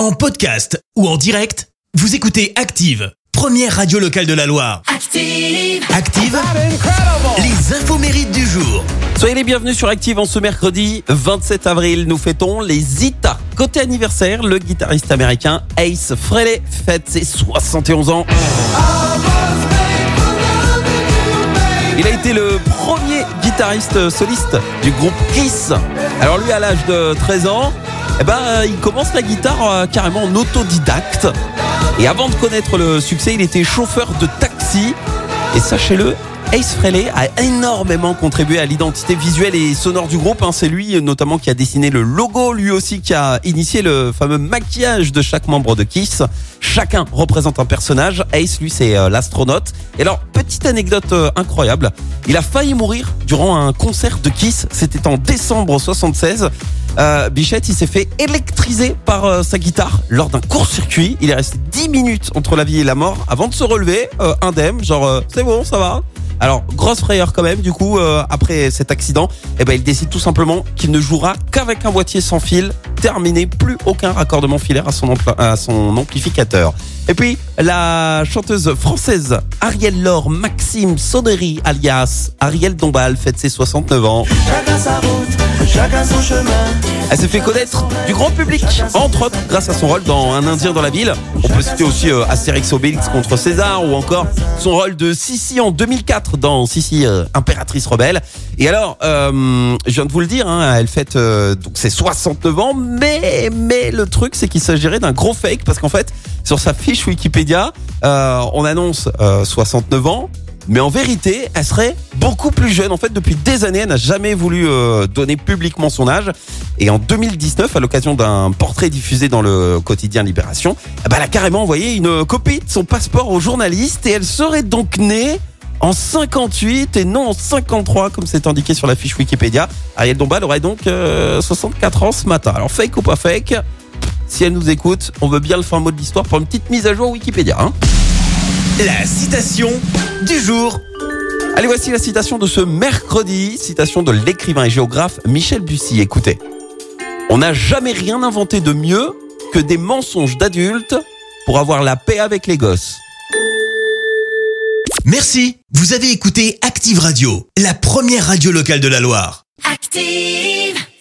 En podcast ou en direct, vous écoutez Active, première radio locale de la Loire. Active. Active, les infos mérites du jour. Soyez les bienvenus sur Active en ce mercredi 27 avril. Nous fêtons les Ita. Côté anniversaire, le guitariste américain Ace Frehley fête ses 71 ans. Il a été le premier guitariste soliste du groupe Kiss. Alors lui, à l'âge de 13 ans, eh ben, il commence la guitare euh, carrément en autodidacte. Et avant de connaître le succès, il était chauffeur de taxi. Et sachez-le, Ace Frehley a énormément contribué à l'identité visuelle et sonore du groupe. hein. C'est lui notamment qui a dessiné le logo, lui aussi qui a initié le fameux maquillage de chaque membre de Kiss. Chacun représente un personnage. Ace, lui, c'est euh, l'astronaute. Et alors, petite anecdote euh, incroyable. Il a failli mourir durant un concert de Kiss. C'était en décembre 76. Euh, Bichette, il s'est fait électriser par sa guitare lors d'un court-circuit. Il est resté 10 minutes entre la vie et la mort avant de se relever, indemne, genre c'est bon, ça va. Alors, grosse frayeur quand même, du coup, euh, après cet accident, eh ben, il décide tout simplement qu'il ne jouera qu'avec un boîtier sans fil, terminé, plus aucun raccordement filaire à son, amplificateur. Et puis, la chanteuse française Ariel Laure Maxime Sonnery, alias Ariel Dombal, fête ses 69 ans. Elle s'est fait connaître du grand public, entre autres grâce à son rôle dans Un Indien dans la ville. On peut citer aussi euh, Astérix Obélix contre César ou encore son rôle de Sissi en 2004 dans Sissi euh, impératrice rebelle. Et alors, euh, je viens de vous le dire, hein, elle fête euh, donc ses 69 ans, mais mais le truc c'est qu'il s'agirait d'un gros fake parce qu'en fait sur sa fiche Wikipédia, on annonce euh, 69 ans. Mais en vérité, elle serait beaucoup plus jeune. En fait, depuis des années, elle n'a jamais voulu euh, donner publiquement son âge. Et en 2019, à l'occasion d'un portrait diffusé dans le quotidien Libération, eh ben, elle a carrément envoyé une copie de son passeport au journaliste et elle serait donc née en 58 et non en 53 comme c'est indiqué sur la fiche Wikipédia. Ariel Dombal aurait donc euh, 64 ans ce matin. Alors fake ou pas fake si elle nous écoute, on veut bien le fin mot de l'histoire pour une petite mise à jour Wikipédia. Hein. La citation du jour. Allez, voici la citation de ce mercredi, citation de l'écrivain et géographe Michel Bussy. Écoutez, on n'a jamais rien inventé de mieux que des mensonges d'adultes pour avoir la paix avec les gosses. Merci. Vous avez écouté Active Radio, la première radio locale de la Loire. Active.